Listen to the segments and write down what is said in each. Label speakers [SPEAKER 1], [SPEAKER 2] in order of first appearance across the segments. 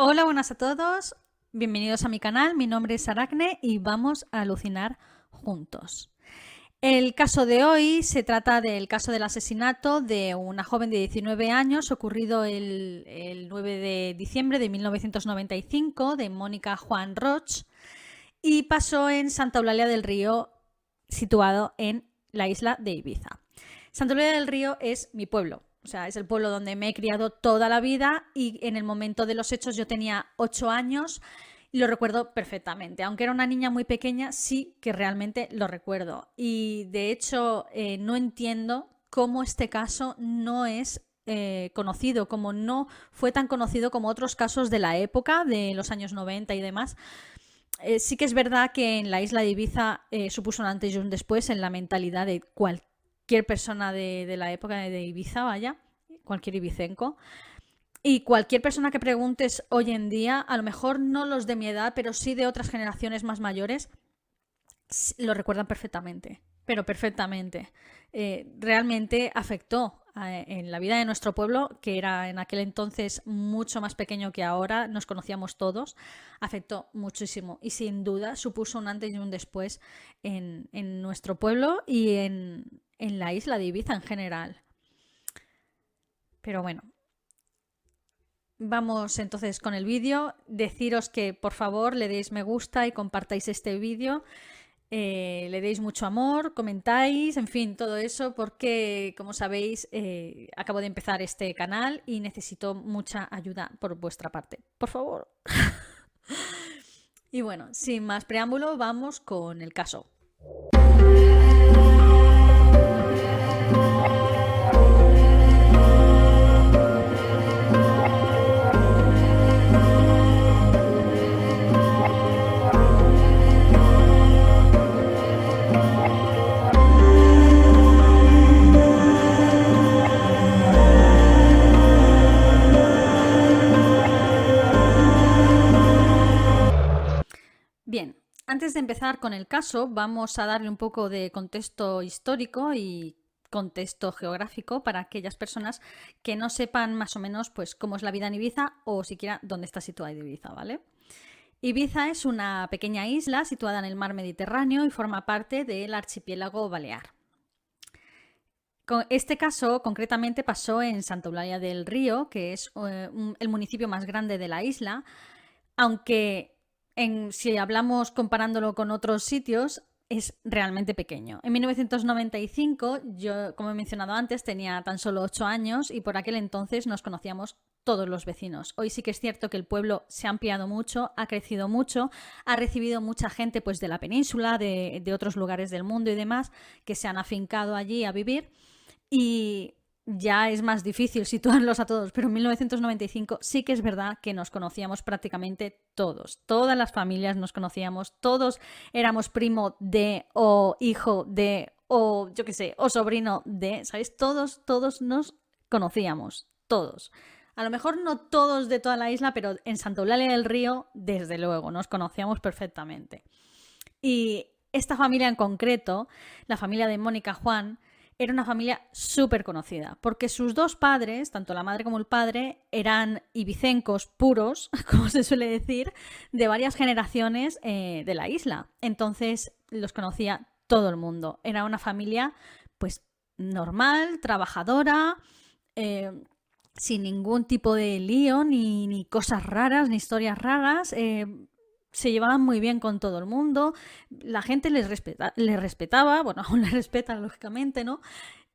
[SPEAKER 1] Hola, buenas a todos. Bienvenidos a mi canal. Mi nombre es Aracne y vamos a alucinar juntos. El caso de hoy se trata del caso del asesinato de una joven de 19 años ocurrido el, 9 de diciembre de 1995 de Mónica Juan Roch y pasó en Santa Eulalia del Río, situado en la isla de Ibiza. Santa Eulalia del Río es mi pueblo, o sea, es el pueblo donde me he criado toda la vida y en el momento de los hechos yo tenía 8 años y lo recuerdo perfectamente. Aunque era una niña muy pequeña, sí que realmente lo recuerdo. Y de hecho, eh, no entiendo cómo este caso no es eh, conocido, como no fue tan conocido como otros casos de la época, de los años 90 y demás. Eh, sí que es verdad que en la isla de Ibiza supuso un antes y un después en la mentalidad de cualquier persona de, de la época de Ibiza, vaya, cualquier ibicenco. Y cualquier persona que preguntes hoy en día, a lo mejor no los de mi edad, pero sí de otras generaciones más mayores, lo recuerdan perfectamente, pero perfectamente. Eh, realmente afectó en la vida de nuestro pueblo, que era en aquel entonces mucho más pequeño que ahora, nos conocíamos todos, afectó muchísimo y sin duda supuso un antes y un después en, en nuestro pueblo y en, en la isla de Ibiza en general. Pero bueno, Vamos entonces con el vídeo. Deciros que por favor le deis me gusta y compartáis este vídeo. Eh, le deis mucho amor, comentáis, en fin, todo eso, porque como sabéis, eh, acabo de empezar este canal y necesito mucha ayuda por vuestra parte. Por favor. y bueno, sin más preámbulo, vamos con el caso. Bien, antes de empezar con el caso, vamos a darle un poco de contexto histórico y contexto geográfico para aquellas personas que no sepan más o menos pues cómo es la vida en Ibiza o siquiera dónde está situada Ibiza, ¿vale? Ibiza es una pequeña isla situada en el mar Mediterráneo y forma parte del archipiélago balear. Este caso concretamente pasó en Santa Eulalia del Río, que es eh, el municipio más grande de la isla, aunque si hablamos comparándolo con otros sitios, es realmente pequeño. En 1995, yo, como he mencionado antes, tenía tan solo 8 años y por aquel entonces nos conocíamos todos los vecinos. Hoy sí que es cierto que el pueblo se ha ampliado mucho, ha crecido mucho, ha recibido mucha gente pues, de la península, de, de otros lugares del mundo y demás, que se han afincado allí a vivir. Y ya es más difícil situarlos a todos, pero en 1995 sí que es verdad que nos conocíamos prácticamente todos, todas las familias nos conocíamos, todos éramos primo de o hijo de o yo qué sé, o sobrino de, ¿sabéis? Todos, todos nos conocíamos, todos. A lo mejor no todos de toda la isla, pero en Santa Eulalia del Río, desde luego, nos conocíamos perfectamente. Y esta familia en concreto, la familia de Mónica Juan, era una familia súper conocida, porque sus dos padres, tanto la madre como el padre, eran ibicencos puros, como se suele decir, de varias generaciones eh, de la isla. Entonces los conocía todo el mundo. Era una familia, pues, normal, trabajadora, eh, sin ningún tipo de lío, ni, cosas raras, ni historias raras. Eh, se llevaban muy bien con todo el mundo, la gente les, les respetaba, bueno, aún les respetan lógicamente, ¿no?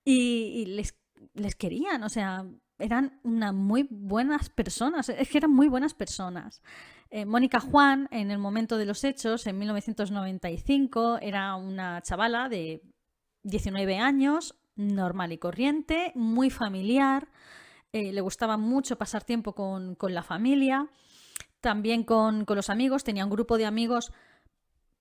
[SPEAKER 1] Y, les, les, querían, o sea, eran unas muy buenas personas, es que eran muy buenas personas. Eh, Mónica Juan, en el momento de los hechos, en 1995, era una chavala de 19 años, normal y corriente, muy familiar, eh, le gustaba mucho pasar tiempo con, con la familia también con, los amigos, tenía un grupo de amigos,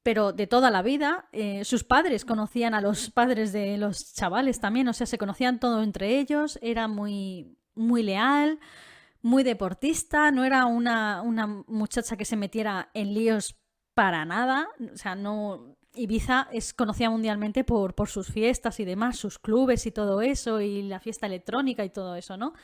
[SPEAKER 1] pero de toda la vida. Eh, sus padres conocían a los padres de los chavales también, o sea, se conocían todo entre ellos, era muy, muy leal, muy deportista, no era una, una muchacha que se metiera en líos para nada, o sea, no... Ibiza es conocida mundialmente por, por sus fiestas y demás, sus clubes y todo eso, y la fiesta electrónica y todo eso, ¿no?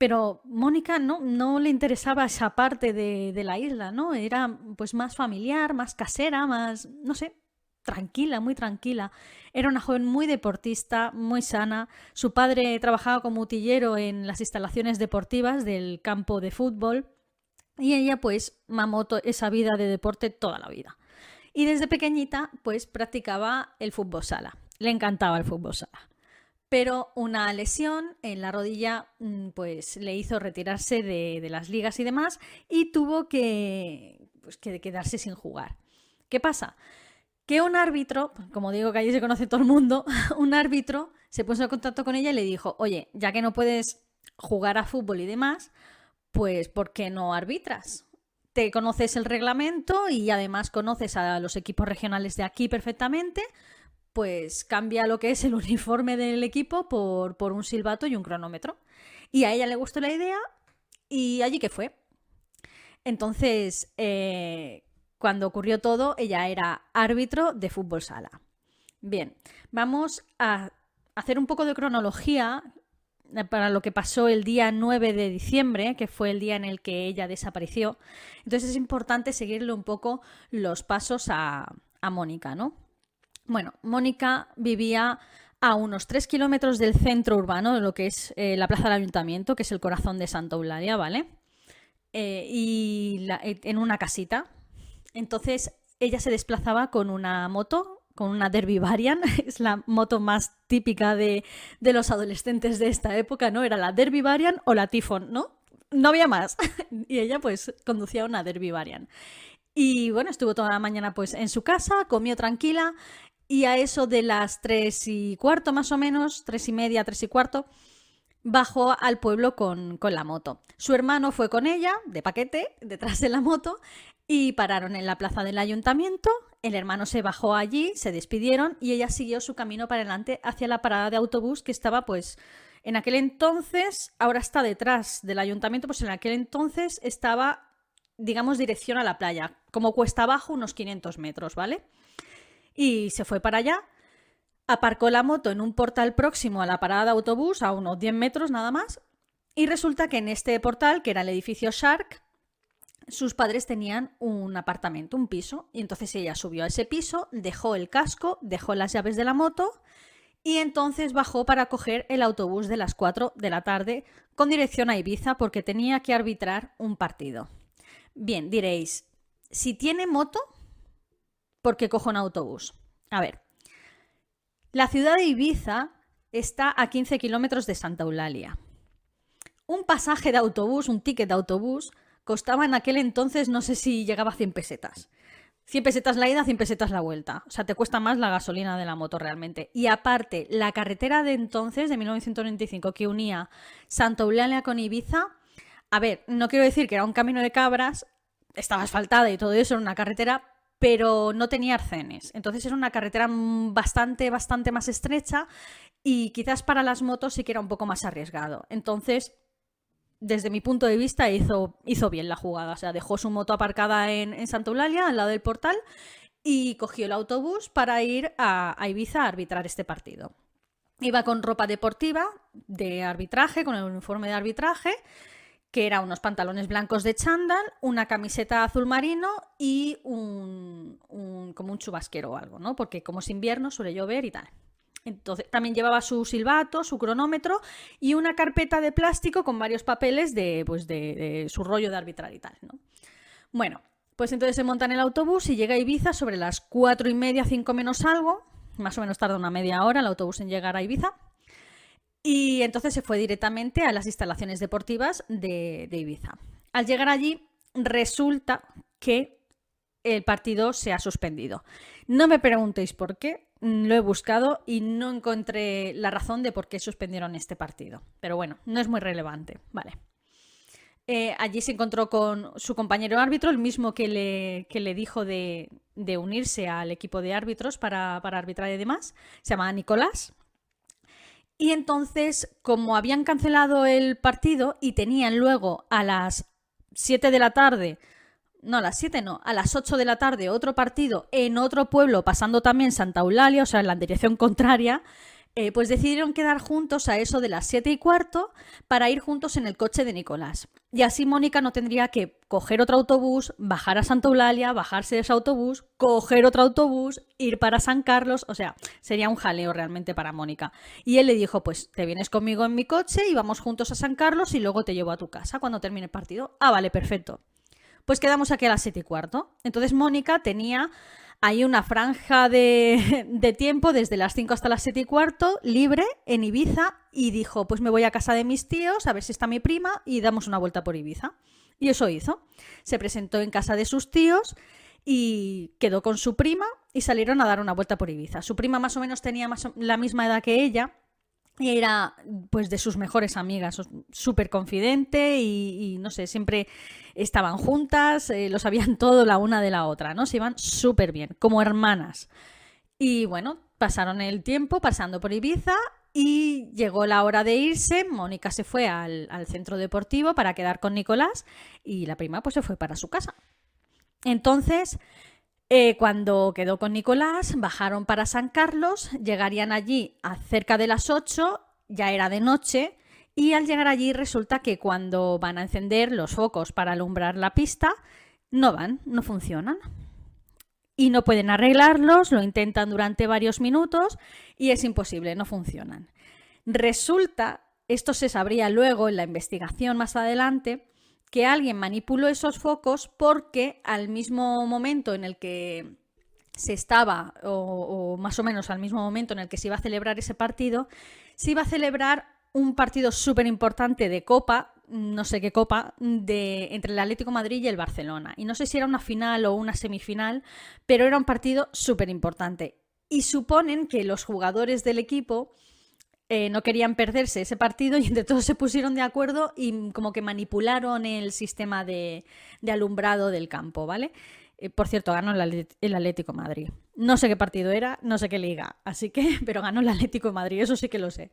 [SPEAKER 1] Pero Mónica no, le interesaba esa parte de, de, la isla, ¿no? Era pues más familiar, más casera, más, no sé, tranquila, muy tranquila. Era una joven muy deportista, muy sana. Su padre trabajaba como utillero en las instalaciones deportivas del campo de fútbol y ella pues mamó esa vida de deporte toda la vida. Y desde pequeñita pues practicaba el fútbol sala. Le encantaba el fútbol sala. Pero una lesión en la rodilla mm, pues le hizo retirarse de, las ligas y demás y tuvo que, pues, que quedarse sin jugar. ¿Qué pasa? que un árbitro, como digo que allí se conoce todo el mundo, un árbitro se puso en contacto con ella y le dijo, oye, ya que no puedes jugar a fútbol y demás, pues ¿por qué no arbitras? Te conoces el reglamento y además conoces a los equipos regionales de aquí perfectamente, pues cambia lo que es el uniforme del equipo por, por un silbato y un cronómetro. Y a ella le gustó la idea y allí que fue. Entonces, eh, cuando ocurrió todo, ella era árbitro de fútbol sala. Bien, vamos a hacer un poco de cronología eh, para lo que pasó el día 9 de diciembre, que fue el día en el que ella desapareció. Entonces es importante seguirle un poco los pasos a, Mónica, ¿no? Bueno, Mónica vivía a unos 3 kilómetros del centro urbano, de lo que es eh, la plaza del ayuntamiento, que es el corazón de Santa Eulalia, ¿vale? Eh, y en una casita, entonces ella se desplazaba con una moto, con una Derby Varian, es la moto más típica de, los adolescentes de esta época, ¿no? Era la Derby Varian o la Tifon, ¿no? No había más. y ella pues conducía una Derby Varian. Y bueno, estuvo toda la mañana pues en su casa, comió tranquila y a eso de las tres y cuarto más o menos, tres y media, tres y cuarto, bajó al pueblo con, con, la moto. Su hermano fue con ella, de paquete, detrás de la moto, y pararon en la plaza del ayuntamiento, el hermano se bajó allí, se despidieron y ella siguió su camino para adelante hacia la parada de autobús que estaba pues en aquel entonces, ahora está detrás del ayuntamiento, pues en aquel entonces estaba, digamos, dirección a la playa, como cuesta abajo unos 500 metros, ¿vale? Y se fue para allá, aparcó la moto en un portal próximo a la parada de autobús, a unos 10 metros nada más, y resulta que en este portal, que era el edificio Shark, sus padres tenían un apartamento, un piso, y entonces ella subió a ese piso, dejó el casco, dejó las llaves de la moto y entonces bajó para coger el autobús de las 4 de la tarde con dirección a Ibiza porque tenía que arbitrar un partido. Bien, diréis, si tiene moto, ¿por qué cojo un autobús? A ver, la ciudad de Ibiza está a 15 kilómetros de Santa Eulalia. Un pasaje de autobús, un ticket de autobús, costaba en aquel entonces, no sé si llegaba a 100 pesetas. 100 pesetas la ida, 100 pesetas la vuelta. O sea, te cuesta más la gasolina de la moto realmente. Y aparte, la carretera de entonces, de 1995, que unía Santa Eulalia con Ibiza, a ver, no quiero decir que era un camino de cabras, estaba asfaltada y todo eso, era una carretera, pero no tenía arcenes. Entonces era una carretera bastante, bastante más estrecha y quizás para las motos sí que era un poco más arriesgado. Entonces desde mi punto de vista, hizo, hizo bien la jugada. O sea, dejó su moto aparcada en, en Santa Eulalia, al lado del portal, y cogió el autobús para ir a, Ibiza a arbitrar este partido. Iba con ropa deportiva de arbitraje, con el uniforme de arbitraje, que era unos pantalones blancos de chándal, una camiseta azul marino y un, un, como un chubasquero o algo, ¿no? Porque como es invierno suele llover y tal. Entonces, también llevaba su silbato, su cronómetro y una carpeta de plástico con varios papeles de, pues de, su rollo de arbitrar y tal, ¿no? Bueno, pues entonces se monta en el autobús y llega a Ibiza sobre las cuatro y media, cinco menos algo. Más o menos tarda una media hora el autobús en llegar a Ibiza. Y entonces se fue directamente a las instalaciones deportivas de, de Ibiza. Al llegar allí, resulta que el partido se ha suspendido. No me preguntéis por qué, Mm, lo he buscado y no encontré la razón de por qué suspendieron este partido. Pero bueno, no es muy relevante. Vale. Eh, allí se encontró con su compañero árbitro, el mismo que le, le dijo de, unirse al equipo de árbitros para, para arbitrar y demás. Se llamaba Nicolás. Y entonces, como habían cancelado el partido y tenían luego a las 7 de la tarde no, a las 7 no, a las 8 de la tarde otro partido en otro pueblo, pasando también Santa Eulalia, o sea, en la dirección contraria, eh, pues decidieron quedar juntos a eso de las 7 y cuarto para ir juntos en el coche de Nicolás. Y así Mónica no tendría que coger otro autobús, bajar a Santa Eulalia, bajarse de ese autobús, coger otro autobús, ir para San Carlos, o sea, sería un jaleo realmente para Mónica. Y él le dijo, pues te vienes conmigo en mi coche y vamos juntos a San Carlos y luego te llevo a tu casa cuando termine el partido. Ah, vale, perfecto. Pues quedamos aquí a las 7 y cuarto. Entonces Mónica tenía hay una franja de, tiempo desde las 5 hasta las 7 y cuarto libre en Ibiza y dijo, pues me voy a casa de mis tíos a ver si está mi prima y damos una vuelta por Ibiza. Y eso hizo. Se presentó en casa de sus tíos y quedó con su prima y salieron a dar una vuelta por Ibiza. Su prima más o menos tenía la misma edad que ella era pues de sus mejores amigas, súper confidente y, no sé, siempre estaban juntas, eh, lo sabían todo la una de la otra, ¿no? Se iban súper bien, como hermanas. Y bueno, pasaron el tiempo pasando por Ibiza y llegó la hora de irse, Mónica se fue al, al centro deportivo para quedar con Nicolás y la prima pues se fue para su casa. Entonces, eh, cuando quedó con Nicolás, bajaron para San Carlos, llegarían allí a cerca de las 8, ya era de noche, y al llegar allí resulta que cuando van a encender los focos para alumbrar la pista, no van, no funcionan. Y no pueden arreglarlos, lo intentan durante varios minutos y es imposible, no funcionan. Resulta, esto se sabría luego en la investigación más adelante, que alguien manipuló esos focos porque al mismo momento en el que se estaba, o, más o menos al mismo momento en el que se iba a celebrar ese partido, se iba a celebrar un partido súper importante de Copa, no sé qué Copa, de, entre el Atlético Madrid y el Barcelona. Y no sé si era una final o una semifinal, pero era un partido súper importante. Y suponen que los jugadores del equipo eh, no querían perderse ese partido y entre todos se pusieron de acuerdo y como que manipularon el sistema de, alumbrado del campo, ¿vale? Eh, por cierto, ganó el, Atlético Madrid. No sé qué partido era, no sé qué liga, así que, pero ganó el Atlético Madrid, eso sí que lo sé.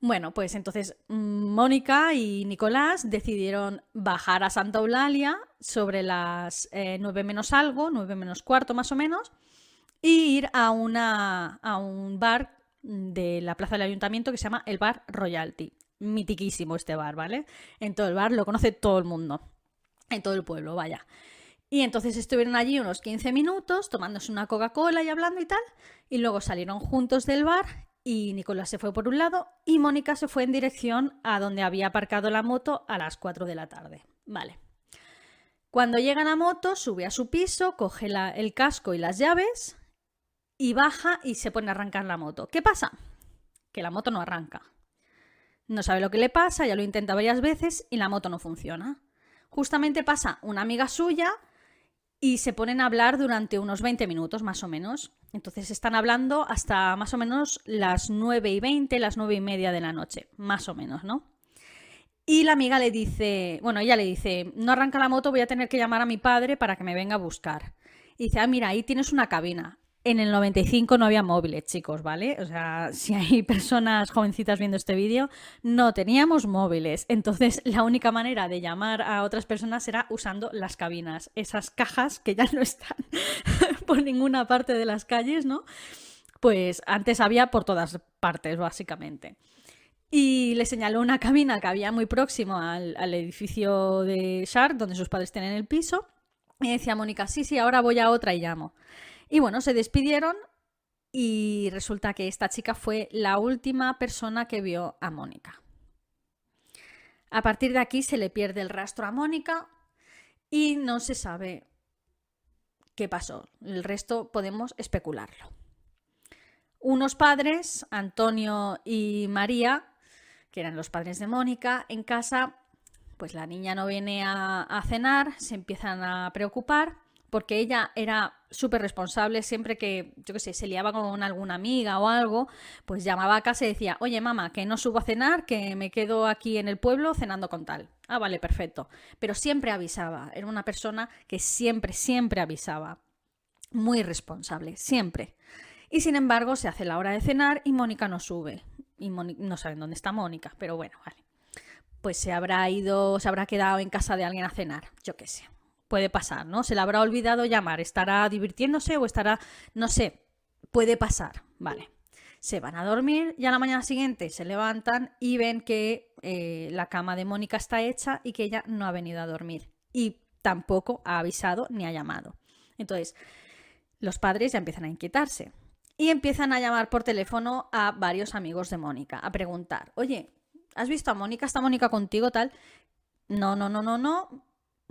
[SPEAKER 1] Bueno, pues entonces mm, Mónica y Nicolás decidieron bajar a Santa Eulalia sobre las eh, 9 menos algo, 9 menos cuarto más o menos, y ir a, una, a un bar de la plaza del ayuntamiento que se llama el Bar Royalty. Mitiquísimo este bar, ¿vale? En todo el bar lo conoce todo el mundo. En todo el pueblo, vaya. Y entonces estuvieron allí unos 15 minutos tomándose una Coca-Cola y hablando y tal. Y luego salieron juntos del bar y Nicolás se fue por un lado y Mónica se fue en dirección a donde había aparcado la moto a las 4 de la tarde. Vale. Cuando llegan a moto, sube a su piso, coge el casco y las llaves y baja y se pone a arrancar la moto. ¿Qué pasa? Que la moto no arranca. No sabe lo que le pasa, ya lo intenta varias veces y la moto no funciona. Justamente pasa una amiga suya y se ponen a hablar durante unos 20 minutos más o menos. Entonces están hablando hasta más o menos las 9 y 20, las 9 y media de la noche, más o menos, ¿no? Y la amiga le dice, bueno, ella le dice, no arranca la moto, voy a tener que llamar a mi padre para que me venga a buscar. Y dice, ah, mira, ahí tienes una cabina. En el 95 no había móviles, chicos, ¿vale? O sea, si hay personas jovencitas viendo este vídeo, no teníamos móviles. Entonces, la única manera de llamar a otras personas era usando las cabinas, esas cajas que ya no están por ninguna parte de las calles, ¿no? Pues antes había por todas partes, básicamente. Y le señaló una cabina que había muy próximo al, edificio de Shark, donde sus padres tienen el piso. Y decía Mónica, sí, sí, ahora voy a otra y llamo. Y bueno, se despidieron y resulta que esta chica fue la última persona que vio a Mónica. A partir de aquí se le pierde el rastro a Mónica y no se sabe qué pasó. El resto podemos especularlo. Unos padres, Antonio y María, que eran los padres de Mónica, en casa, pues la niña no viene a, a cenar, se empiezan a preocupar porque ella era súper responsable siempre que, yo qué sé, se liaba con alguna amiga o algo, pues llamaba a casa y decía, oye mamá, que no subo a cenar, que me quedo aquí en el pueblo cenando con tal. Ah, vale, perfecto. Pero siempre avisaba, era una persona que siempre, siempre avisaba. Muy responsable, siempre. Y sin embargo, se hace la hora de cenar y Mónica no sube. Y no saben dónde está Mónica, pero bueno, vale. Pues se habrá ido, se habrá quedado en casa de alguien a cenar, yo qué sé puede pasar, ¿no? Se le habrá olvidado llamar, estará divirtiéndose o estará, no sé, puede pasar, vale. Se van a dormir y a la mañana siguiente se levantan y ven que eh, la cama de Mónica está hecha y que ella no ha venido a dormir. Y tampoco ha avisado ni ha llamado. Entonces, los padres ya empiezan a inquietarse y empiezan a llamar por teléfono a varios amigos de Mónica, a preguntar, oye, ¿has visto a Mónica? ¿Está Mónica contigo tal? No, no, no, no, no.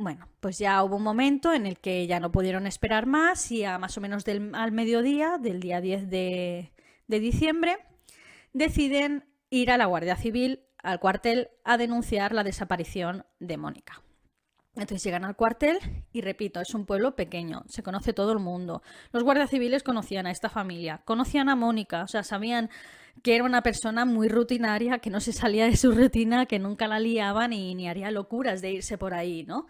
[SPEAKER 1] Bueno, pues ya hubo un momento en el que ya no pudieron esperar más y a más o menos del, al mediodía, del día 10 de, de diciembre, deciden ir a la Guardia Civil, al cuartel, a denunciar la desaparición de Mónica. Entonces llegan al cuartel y repito, es un pueblo pequeño, se conoce todo el mundo. Los guardias civiles conocían a esta familia, conocían a Mónica, o sea, sabían que era una persona muy rutinaria, que no se salía de su rutina, que nunca la liaba ni, ni haría locuras de irse por ahí, ¿no?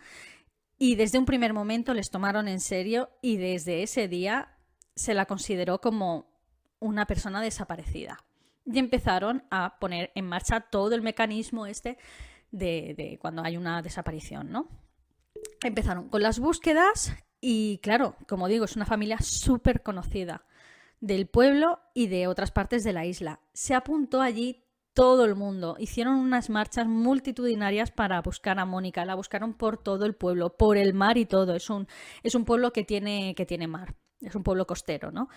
[SPEAKER 1] Y desde un primer momento les tomaron en serio y desde ese día se la consideró como una persona desaparecida. Y empezaron a poner en marcha todo el mecanismo este de, de cuando hay una desaparición, ¿no? empezaron con las búsquedas y claro, como digo, es una familia súper conocida del pueblo y de otras partes de la isla. Se apuntó allí todo el mundo. Hicieron unas marchas multitudinarias para buscar a Mónica. La buscaron por todo el pueblo, por el mar y todo. Es un, es un pueblo que tiene, que tiene mar. Es un pueblo costero, ¿no?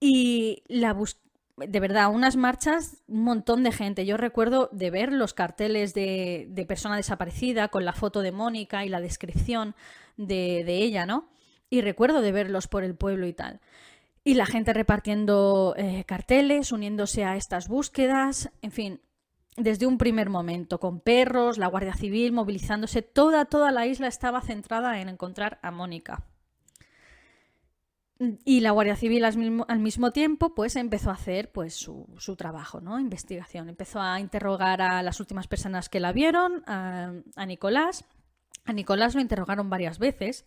[SPEAKER 1] Y la, bus de verdad, unas marchas, un montón de gente. Yo recuerdo de ver los carteles de, persona desaparecida con la foto de Mónica y la descripción de, ella, ¿no? Y recuerdo de verlos por el pueblo y tal. Y la gente repartiendo eh, carteles, uniéndose a estas búsquedas, en fin, desde un primer momento, con perros, la Guardia Civil movilizándose, toda, toda la isla estaba centrada en encontrar a Mónica. Y la Guardia Civil al mismo, tiempo pues empezó a hacer pues su, trabajo, ¿no? Investigación. Empezó a interrogar a las últimas personas que la vieron, a, Nicolás. A Nicolás lo interrogaron varias veces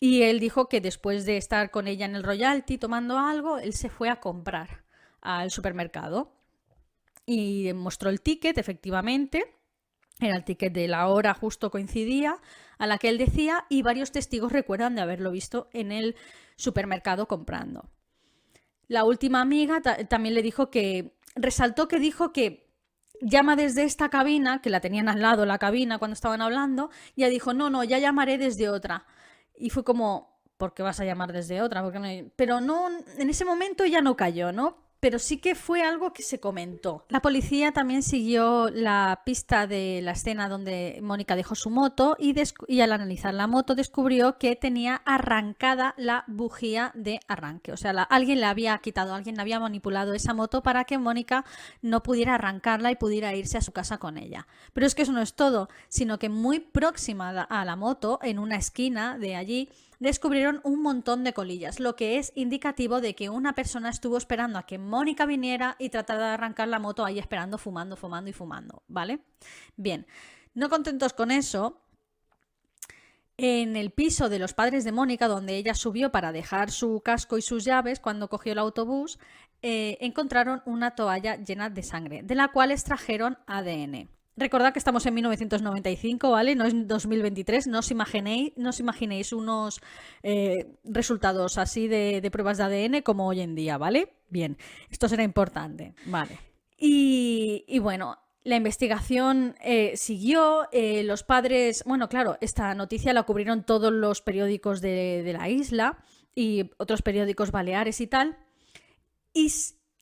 [SPEAKER 1] y él dijo que después de estar con ella en el Royalty tomando algo, él se fue a comprar al supermercado y mostró el ticket, efectivamente. Era el ticket de la hora, justo coincidía a la que él decía y varios testigos recuerdan de haberlo visto en el supermercado comprando. La última amiga también le dijo que, resaltó que dijo que llama desde esta cabina, que la tenían al lado la cabina cuando estaban hablando, y ella dijo, no, no, ya llamaré desde otra. Y fue como, ¿por qué vas a llamar desde otra? Porque Pero no, en ese momento ya no cayó, ¿no? Pero sí que fue algo que se comentó. La policía también siguió la pista de la escena donde Mónica dejó su moto y, al analizar la moto descubrió que tenía arrancada la bujía de arranque. O sea, alguien le había quitado, alguien había manipulado esa moto para que Mónica no pudiera arrancarla y pudiera irse a su casa con ella. Pero es que eso no es todo, sino que muy próxima a la moto, en una esquina de allí, descubrieron un montón de colillas, lo que es indicativo de que una persona estuvo esperando a que Mónica viniera y tratara de arrancar la moto ahí esperando, fumando, fumando y fumando, ¿vale? Bien, no contentos con eso, en el piso de los padres de Mónica, donde ella subió para dejar su casco y sus llaves cuando cogió el autobús, eh, encontraron una toalla llena de sangre, de la cual extrajeron ADN. Recordad que estamos en 1995, ¿vale? No es 2023. No os imaginéis, no os imaginéis unos eh, resultados así de, pruebas de ADN como hoy en día, ¿vale? Bien, esto será importante, ¿vale? Y, bueno, la investigación eh, siguió, eh, los padres, bueno, claro, esta noticia la cubrieron todos los periódicos de, de la isla y otros periódicos baleares y tal, y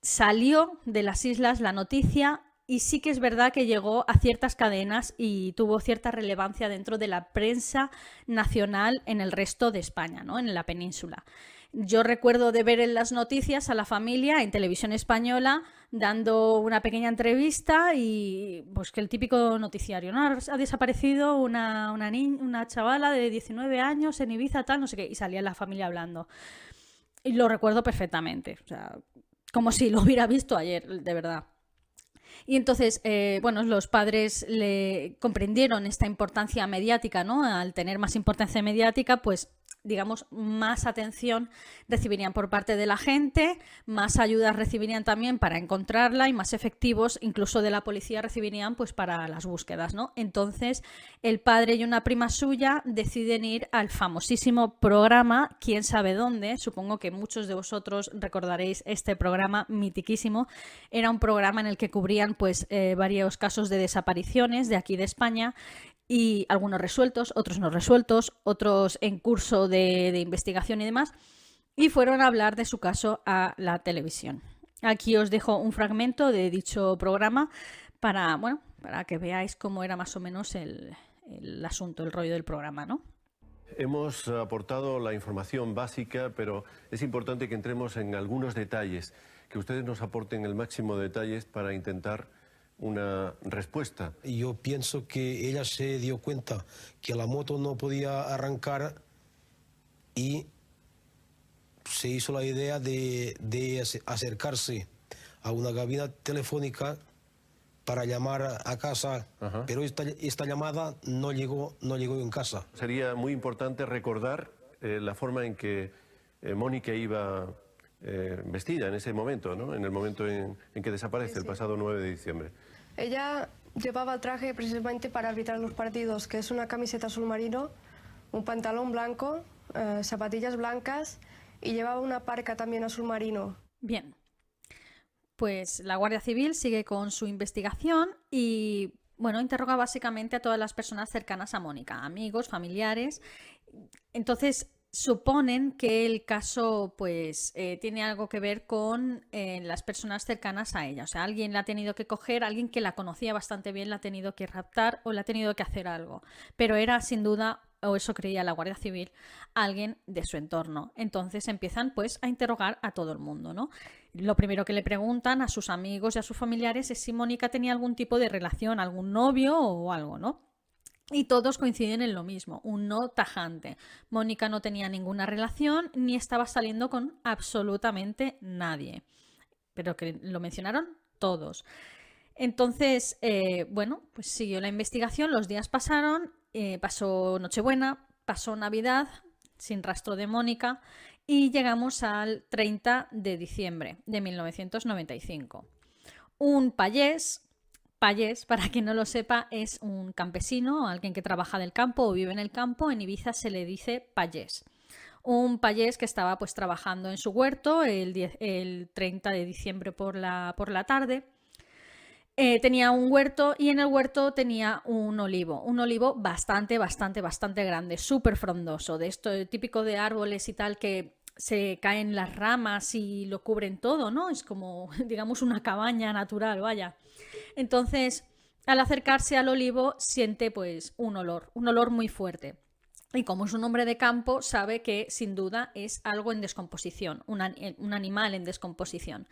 [SPEAKER 1] salió de las islas la noticia y sí que es verdad que llegó a ciertas cadenas y tuvo cierta relevancia dentro de la prensa nacional en el resto de España, ¿no? en la península. Yo recuerdo de ver en las noticias a la familia en televisión española dando una pequeña entrevista y pues que el típico noticiario, ¿no? Ha desaparecido una, una, una chavala de 19 años en Ibiza, tal, no sé qué, y salía la familia hablando. Y lo recuerdo perfectamente, o sea, como si lo hubiera visto ayer, de verdad. Y entonces, eh, bueno, los padres le comprendieron esta importancia mediática, ¿no? Al tener más importancia mediática, pues digamos, más atención recibirían por parte de la gente, más ayudas recibirían también para encontrarla y más efectivos, incluso de la policía, recibirían pues para las búsquedas, ¿no? Entonces, el padre y una prima suya deciden ir al famosísimo programa Quién sabe dónde. Supongo que muchos de vosotros recordaréis este programa mitiquísimo. Era un programa en el que cubrían pues eh, varios casos de desapariciones de aquí de España y algunos resueltos, otros no resueltos, otros en curso de, investigación y demás, y fueron a hablar de su caso a la televisión. Aquí os dejo un fragmento de dicho programa para, bueno, para que veáis cómo era más o menos el, el asunto, el rollo del programa, ¿no?
[SPEAKER 2] Hemos aportado la información básica, pero es importante que entremos en algunos detalles, que ustedes nos aporten el máximo de detalles para intentar una respuesta.
[SPEAKER 3] Yo pienso que ella se dio cuenta que la moto no podía arrancar y se hizo la idea de, acercarse a una cabina telefónica para llamar a casa, pero esta, esta, llamada no llegó, no llegó en casa.
[SPEAKER 2] Sería muy importante recordar eh, la forma en que eh, Mónica iba eh, vestida en ese momento, ¿no? en el momento en, que desaparece, el pasado 9 de diciembre.
[SPEAKER 4] Ella llevaba el traje precisamente para arbitrar los partidos, que es una camiseta azul marino, un pantalón blanco, eh, zapatillas blancas y llevaba una parca también azul marino.
[SPEAKER 1] Bien, pues la Guardia Civil sigue con su investigación y, bueno, interroga básicamente a todas las personas cercanas a Mónica, amigos, familiares. Entonces, suponen que el caso pues eh, tiene algo que ver con eh, las personas cercanas a ella. O sea, alguien la ha tenido que coger, alguien que la conocía bastante bien la ha tenido que raptar o la ha tenido que hacer algo. Pero era sin duda, o eso creía la Guardia Civil, alguien de su entorno. Entonces empiezan pues a interrogar a todo el mundo, ¿no? Lo primero que le preguntan a sus amigos y a sus familiares es si Mónica tenía algún tipo de relación, algún novio o algo, ¿no? Y todos coinciden en lo mismo, un no tajante. Mónica no tenía ninguna relación ni estaba saliendo con absolutamente nadie. Pero que lo mencionaron todos. Entonces, eh, bueno, pues siguió la investigación, los días pasaron, eh, pasó Nochebuena, pasó Navidad, sin rastro de Mónica, y llegamos al 30 de diciembre de 1995. Un payés Payés, para quien no lo sepa, es un campesino, alguien que trabaja del campo o vive en el campo. En Ibiza se le dice payés. Un payés que estaba pues trabajando en su huerto el, el 30 de diciembre por la, por la tarde. Eh, tenía un huerto y en el huerto tenía un olivo, un olivo bastante, bastante, bastante grande, súper frondoso, de esto típico de árboles y tal que se caen las ramas y lo cubren todo, ¿no? Es como, digamos, una cabaña natural, vaya. Entonces, al acercarse al olivo, siente pues un olor, un olor muy fuerte. Y como es un hombre de campo, sabe que sin duda es algo en descomposición, un, animal en descomposición.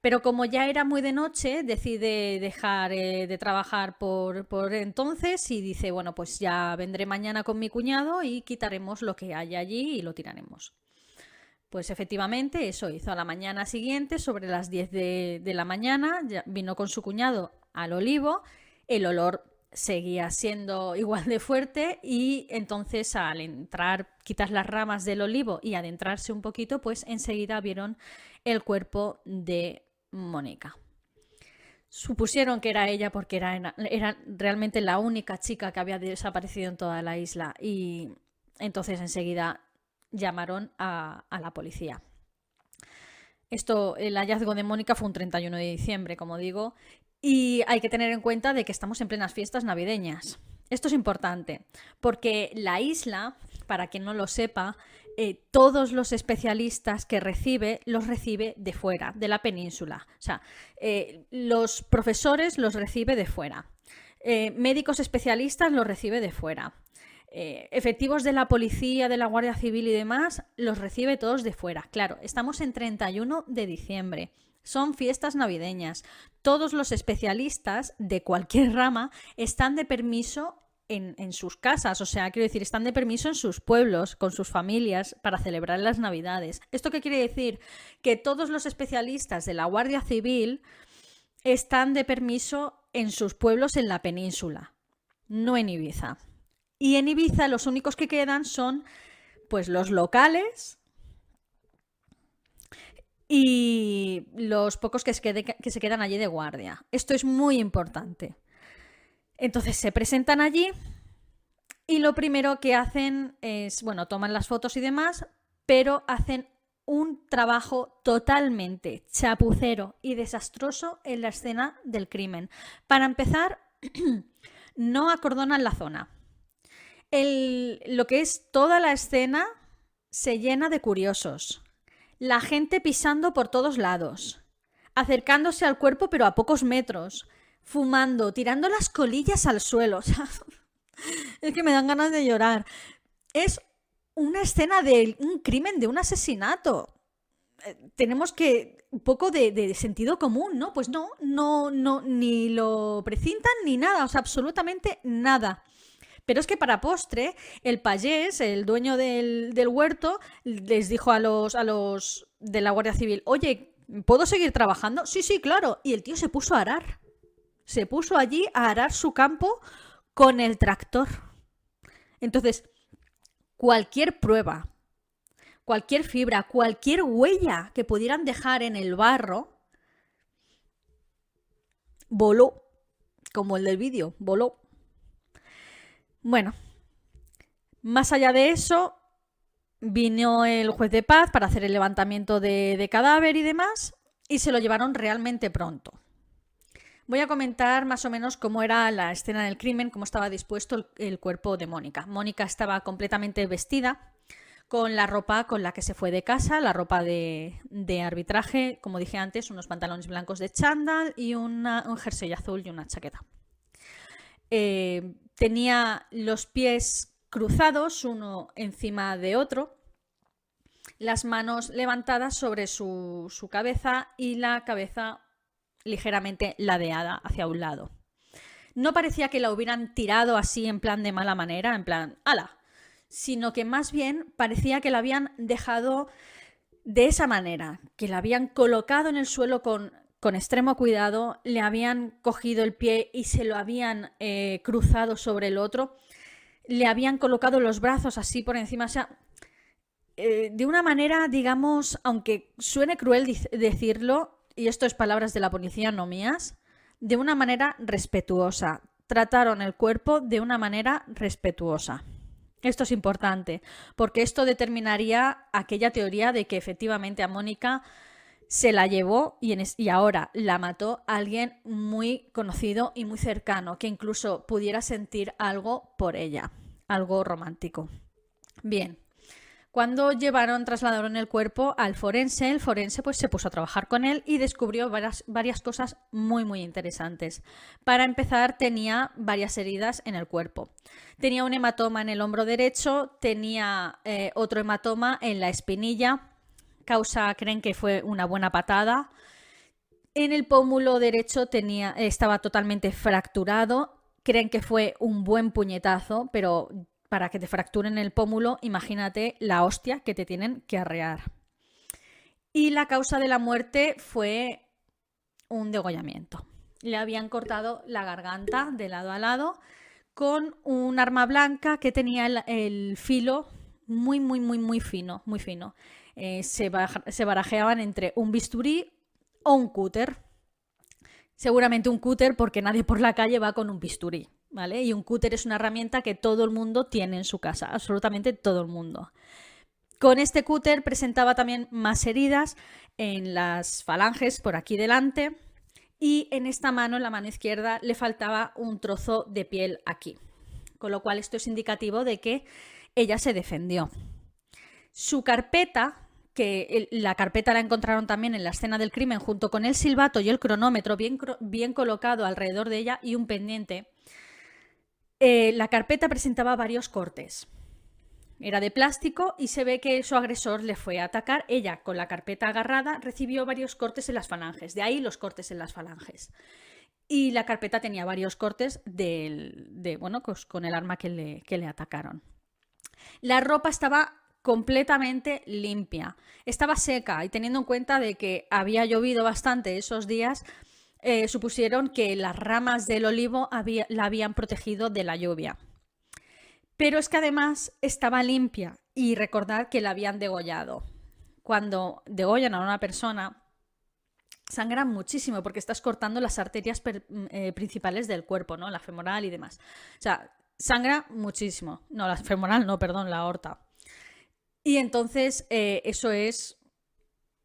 [SPEAKER 1] Pero como ya era muy de noche, decide dejar eh, de trabajar por, por, entonces y dice, bueno, pues ya vendré mañana con mi cuñado y quitaremos lo que hay allí y lo tiraremos. Pues efectivamente, eso hizo a la mañana siguiente, sobre las 10 de, la mañana, vino con su cuñado al olivo, el olor seguía siendo igual de fuerte y entonces al entrar, quitar las ramas del olivo y adentrarse un poquito, pues enseguida vieron el cuerpo de Mónica. Supusieron que era ella porque era, era realmente la única chica que había desaparecido en toda la isla y entonces enseguida llamaron a, la policía. Esto, el hallazgo de Mónica fue un 31 de diciembre, como digo, y hay que tener en cuenta de que estamos en plenas fiestas navideñas. Esto es importante, porque la isla, para quien no lo sepa, eh, todos los especialistas que recibe los recibe de fuera, de la península. O sea, eh, los profesores los recibe de fuera. Eh, médicos especialistas los recibe de fuera. Eh, efectivos de la policía, de la Guardia Civil y demás, los recibe todos de fuera. Claro, estamos en 31 de diciembre. Son fiestas navideñas. Todos los especialistas de cualquier rama están de permiso en, en, sus casas, o sea, quiero decir, están de permiso en sus pueblos, con sus familias, para celebrar las Navidades. ¿Esto qué quiere decir? Que todos los especialistas de la Guardia Civil están de permiso en sus pueblos en la península, no en Ibiza. Y en Ibiza los únicos que quedan son pues los locales y los pocos que se, que se quedan allí de guardia. Esto es muy importante. Entonces se presentan allí y lo primero que hacen es, bueno, toman las fotos y demás, pero hacen un trabajo totalmente chapucero y desastroso en la escena del crimen. Para empezar, no acordonan la zona. Lo que es toda la escena se llena de curiosos. La gente pisando por todos lados, acercándose al cuerpo pero a pocos metros, fumando, tirando las colillas al suelo. es que me dan ganas de llorar. Es una escena de un crimen, de un asesinato. Eh, tenemos que un poco de, sentido común, ¿no? Pues no, no, no, ni lo precintan ni nada, o sea, absolutamente nada. Pero es que para postre, el payés, el dueño del, del, huerto, les dijo a los, a los de la Guardia Civil, oye, ¿puedo seguir trabajando? Sí, sí, claro. Y el tío se puso a arar. Se puso allí a arar su campo con el tractor. Entonces, cualquier prueba, cualquier fibra, cualquier huella que pudieran dejar en el barro, voló, como el del vídeo, voló. Bueno, más allá de eso, vino el juez de paz para hacer el levantamiento de, cadáver y demás, y se lo llevaron realmente pronto. Voy a comentar más o menos cómo era la escena del crimen, cómo estaba dispuesto el, cuerpo de Mónica. Mónica estaba completamente vestida con la ropa con la que se fue de casa, la ropa de, arbitraje, como dije antes, unos pantalones blancos de chándal y un jersey azul y una chaqueta. Eh, tenía los pies cruzados, uno encima de otro, las manos levantadas sobre su, su cabeza y la cabeza ligeramente ladeada hacia un lado. No parecía que la hubieran tirado así en plan de mala manera, en plan, ala, sino que más bien parecía que la habían dejado de esa manera, que la habían colocado en el suelo con, con extremo cuidado, le habían cogido el pie y se lo habían eh, cruzado sobre el otro, le habían colocado los brazos así por encima, o sea, eh, de una manera, digamos, aunque suene cruel decirlo, y esto es palabras de la policía, no mías, de una manera respetuosa. Trataron el cuerpo de una manera respetuosa. Esto es importante, porque esto determinaría aquella teoría de que efectivamente a Mónica se la llevó y, ahora la mató alguien muy conocido y muy cercano, que incluso pudiera sentir algo por ella, algo romántico. Bien, cuando llevaron, trasladaron el cuerpo al forense, el forense pues se puso a trabajar con él y descubrió varias, varias cosas muy muy interesantes. Para empezar, tenía varias heridas en el cuerpo. Tenía un hematoma en el hombro derecho, tenía eh, otro hematoma en la espinilla, causa creen que fue una buena patada. En el pómulo derecho tenía, estaba totalmente fracturado, creen que fue un buen puñetazo, pero para que te fracturen el pómulo, imagínate la hostia que te tienen que arrear. Y la causa de la muerte fue un degollamiento. Le habían cortado la garganta de lado a lado con un arma blanca que tenía el, filo muy, muy, muy, muy fino, muy fino. Eh, se, se barajeaban entre un bisturí o un cúter. Seguramente un cúter porque nadie por la calle va con un bisturí. ¿vale? Y un cúter es una herramienta que todo el mundo tiene en su casa, absolutamente todo el mundo. Con este cúter presentaba también más heridas en las falanges por aquí delante y en esta mano, en la mano izquierda, le faltaba un trozo de piel aquí. Con lo cual esto es indicativo de que ella se defendió. Su carpeta, que la carpeta la encontraron también en la escena del crimen junto con el silbato y el cronómetro bien, bien colocado alrededor de ella y un pendiente, eh, la carpeta presentaba varios cortes. Era de plástico y se ve que su agresor le fue a atacar. Ella, con la carpeta agarrada, recibió varios cortes en las falanges. De ahí los cortes en las falanges. Y la carpeta tenía varios cortes de, bueno, pues con el arma que le, que le atacaron. La ropa estaba completamente limpia. Estaba seca y teniendo en cuenta de que había llovido bastante esos días, eh, supusieron que las ramas del olivo la habían protegido de la lluvia. Pero es que además estaba limpia y recordar que la habían degollado. Cuando degollan a una persona, sangran muchísimo porque estás cortando las arterias eh, principales del cuerpo, ¿no? La femoral y demás. O sea, sangra muchísimo. No, la femoral no, perdón, la aorta. Y entonces eh, eso es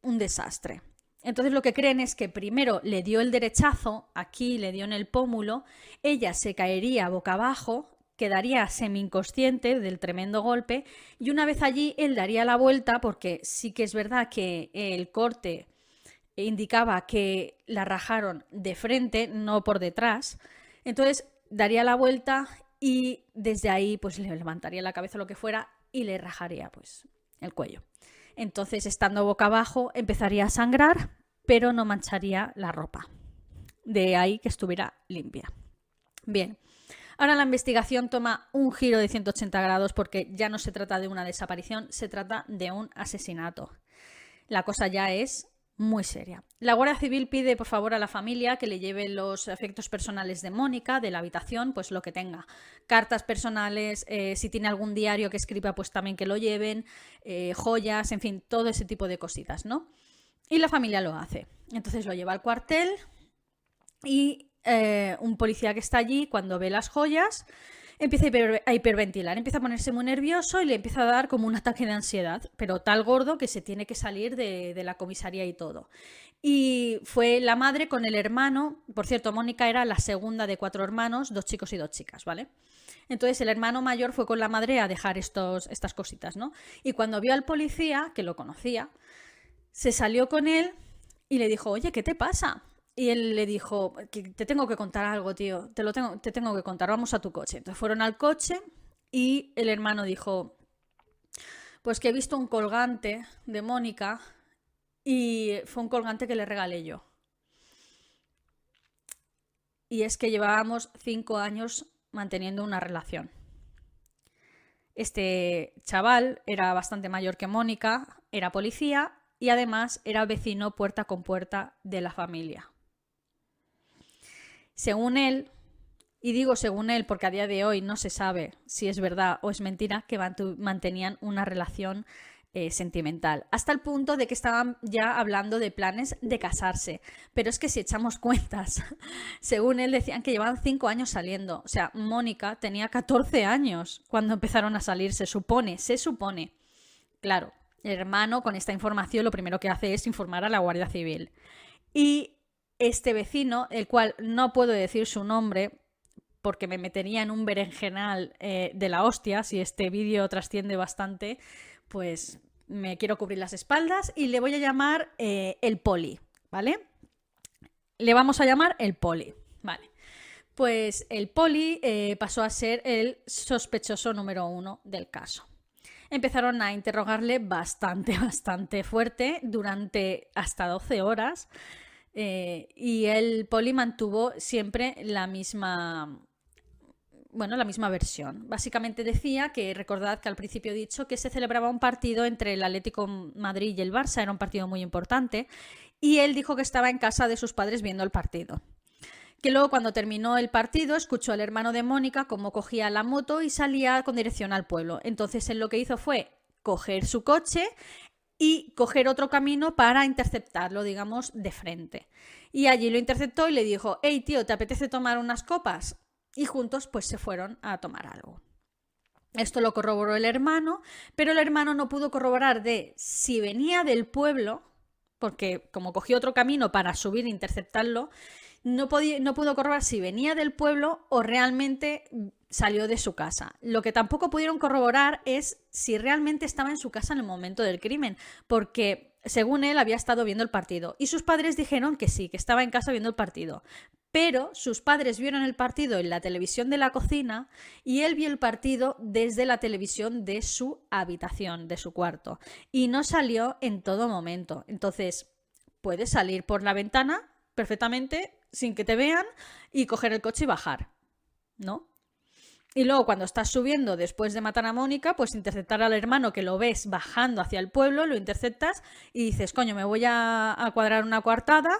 [SPEAKER 1] un desastre. Entonces lo que creen es que primero le dio el derechazo, aquí le dio en el pómulo, ella se caería boca abajo, quedaría semi-inconsciente del tremendo golpe y una vez allí él daría la vuelta porque sí que es verdad que el corte indicaba que la rajaron de frente, no por detrás. Entonces daría la vuelta y desde ahí pues le levantaría la cabeza lo que fuera y le rajaría pues el cuello. Entonces, estando boca abajo, empezaría a sangrar, pero no mancharía la ropa. De ahí que estuviera limpia. Bien, ahora la investigación toma un giro de 180 grados porque ya no se trata de una desaparición, se trata de un asesinato. La cosa ya es muy seria. La Guardia Civil pide por favor a la familia que le lleve los efectos personales de Mónica, de la habitación, pues lo que tenga. Cartas personales, eh, si tiene algún diario que escriba, pues también que lo lleven, eh, joyas, en fin, todo ese tipo de cositas, ¿no? Y la familia lo hace. Entonces lo lleva al cuartel y eh, un policía que está allí, cuando ve las joyas, empieza a, hiperventilar, empieza a ponerse muy nervioso y le empieza a dar como un ataque de ansiedad, pero tal gordo que se tiene que salir de, la comisaría y todo. Y fue la madre con el hermano, por cierto, Mónica era la segunda de cuatro hermanos, dos chicos y dos chicas, ¿vale? Entonces el hermano mayor fue con la madre a dejar estos, estas cositas, ¿no? Y cuando vio al policía, que lo conocía, se salió con él y le dijo, oye, ¿qué te pasa? Y él le dijo, te tengo que contar algo, tío, te lo tengo, te tengo que contar, vamos a tu coche. Entonces fueron al coche y el hermano dijo, pues que he visto un colgante de Mónica y fue un colgante que le regalé yo. Y es que llevábamos cinco años manteniendo una relación. Este chaval era bastante mayor que Mónica, era policía y además era vecino puerta con puerta de la familia. Según él, y digo según él porque a día de hoy no se sabe si es verdad o es mentira, que mantenían una relación eh, sentimental, hasta el punto de que estaban ya hablando de planes de casarse. Pero es que si echamos cuentas, según él decían que llevaban cinco años saliendo. O sea, Mónica tenía 14 años cuando empezaron a salir, se supone, se supone. Claro, el hermano con esta información lo primero que hace es informar a la Guardia Civil. Y este vecino, el cual no puedo decir su nombre porque me metería en un berenjenal eh, de la hostia, si este vídeo trasciende bastante, pues me quiero cubrir las espaldas y le voy a llamar eh, el poli, ¿vale? Le vamos a llamar el poli, ¿vale? Pues el poli eh, pasó a ser el sospechoso número uno del caso. Empezaron a interrogarle bastante, bastante fuerte durante hasta 12 horas eh, y el poli mantuvo siempre la misma, bueno, la misma versión. Básicamente decía que, recordad que al principio he dicho que se celebraba un partido entre el Atlético Madrid y el Barça, era un partido muy importante, y él dijo que estaba en casa de sus padres viendo el partido. Que luego cuando terminó el partido escuchó al hermano de Mónica cómo cogía la moto y salía con dirección al pueblo. Entonces él lo que hizo fue coger su coche y coger otro camino para interceptarlo, digamos, de frente. Y allí lo interceptó y le dijo, hey tío, ¿te apetece tomar unas copas? Y juntos pues se fueron a tomar algo. Esto lo corroboró el hermano, pero el hermano no pudo corroborar de si venía del pueblo, porque como cogió otro camino para subir e interceptarlo, no, podía, no pudo corroborar si venía del pueblo o realmente salió de su casa. Lo que tampoco pudieron corroborar es si realmente estaba en su casa en el momento del crimen, porque según él había estado viendo el partido y sus padres dijeron que sí, que estaba en casa viendo el partido. Pero sus padres vieron el partido en la televisión de la cocina y él vio el partido desde la televisión de su habitación, de su cuarto. Y no salió en todo momento. Entonces, puedes salir por la ventana perfectamente sin que te vean y coger el coche y bajar. ¿No? Y luego cuando estás subiendo después de matar a Mónica, pues interceptar al hermano que lo ves bajando hacia el pueblo, lo interceptas y dices, coño, me voy a, cuadrar una coartada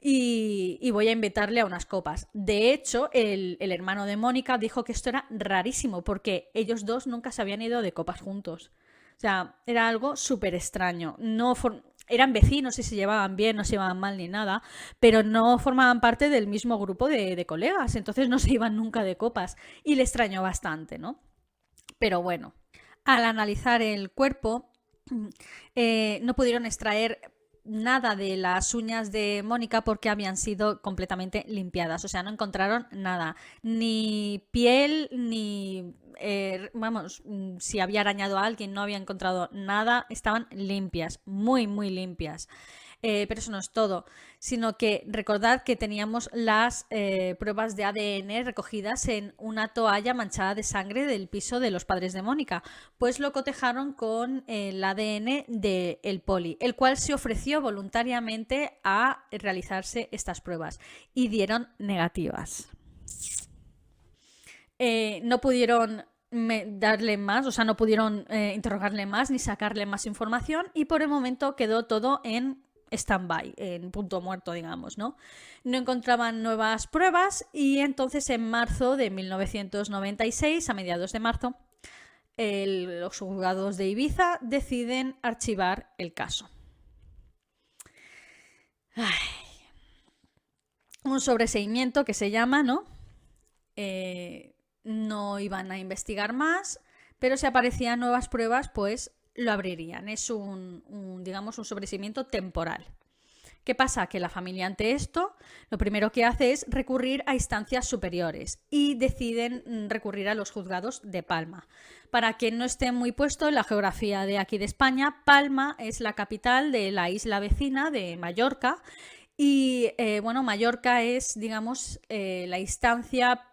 [SPEAKER 1] y, voy a invitarle a unas copas. De hecho, el, el, hermano de Mónica dijo que esto era rarísimo porque ellos dos nunca se habían ido de copas juntos. O sea, era algo súper extraño. No eran vecinos y se llevaban bien, no se llevaban mal ni nada, pero no formaban parte del mismo grupo de, colegas, entonces no se iban nunca de copas y le extrañó bastante, ¿no? Pero bueno, al analizar el cuerpo, eh, no pudieron extraer nada de las uñas de Mónica porque habían sido completamente limpiadas. O sea, no encontraron nada. Ni piel, ni... Eh, vamos, si había arañado a alguien, no había encontrado nada. Estaban limpias, muy, muy limpias. Eh, pero eso no es todo, sino que recordad que teníamos las eh, pruebas de ADN recogidas en una toalla manchada de sangre del piso de los padres de Mónica, pues lo cotejaron con el ADN del el poli, el cual se ofreció voluntariamente a realizarse estas pruebas y dieron negativas. Eh, no pudieron darle más, o sea, no pudieron interrogarle más ni sacarle más información y por el momento quedó todo en stand-by, en punto muerto, digamos, ¿no? No encontraban nuevas pruebas y entonces en marzo de 1996, a mediados de marzo, los juzgados de Ibiza deciden archivar el caso. Un sobreseimiento que se llama, ¿no? Eh, no iban a investigar más, pero si aparecían nuevas pruebas, pues lo abrirían. Es un, digamos, un sobrecimiento temporal. ¿Qué pasa? Que la familia ante esto lo primero que hace es recurrir a instancias superiores y deciden mm, recurrir a los juzgados de Palma. Para que no esté muy puesto en la geografía de aquí de España, Palma es la capital de la isla vecina de Mallorca y eh, bueno, Mallorca es, digamos, eh, la instancia